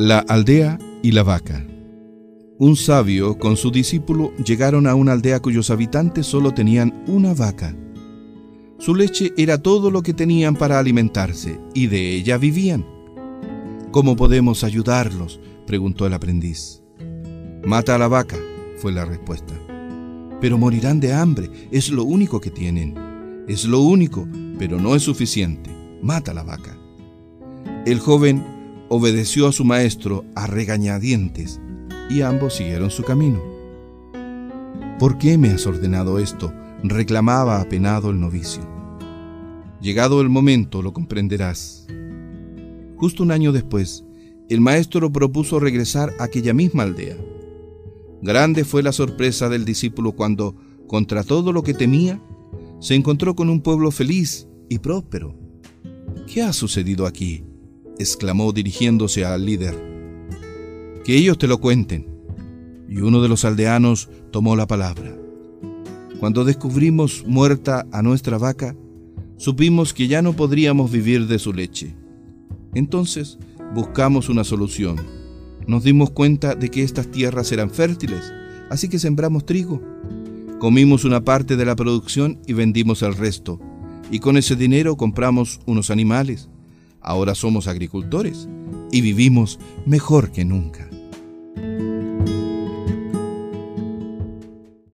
La aldea y la vaca. Un sabio con su discípulo llegaron a una aldea cuyos habitantes solo tenían una vaca. Su leche era todo lo que tenían para alimentarse y de ella vivían. ¿Cómo podemos ayudarlos? preguntó el aprendiz. Mata a la vaca, fue la respuesta. Pero morirán de hambre, es lo único que tienen. Es lo único, pero no es suficiente. Mata a la vaca. El joven obedeció a su maestro a regañadientes y ambos siguieron su camino. ¿Por qué me has ordenado esto? reclamaba apenado el novicio. Llegado el momento lo comprenderás. Justo un año después, el maestro propuso regresar a aquella misma aldea. Grande fue la sorpresa del discípulo cuando, contra todo lo que temía, se encontró con un pueblo feliz y próspero. ¿Qué ha sucedido aquí? Exclamó dirigiéndose al líder. Que ellos te lo cuenten. Y uno de los aldeanos tomó la palabra. Cuando descubrimos muerta a nuestra vaca, supimos que ya no podríamos vivir de su leche. Entonces buscamos una solución. Nos dimos cuenta de que estas tierras eran fértiles, así que sembramos trigo. Comimos una parte de la producción y vendimos el resto. Y con ese dinero compramos unos animales. Ahora somos agricultores y vivimos mejor que nunca.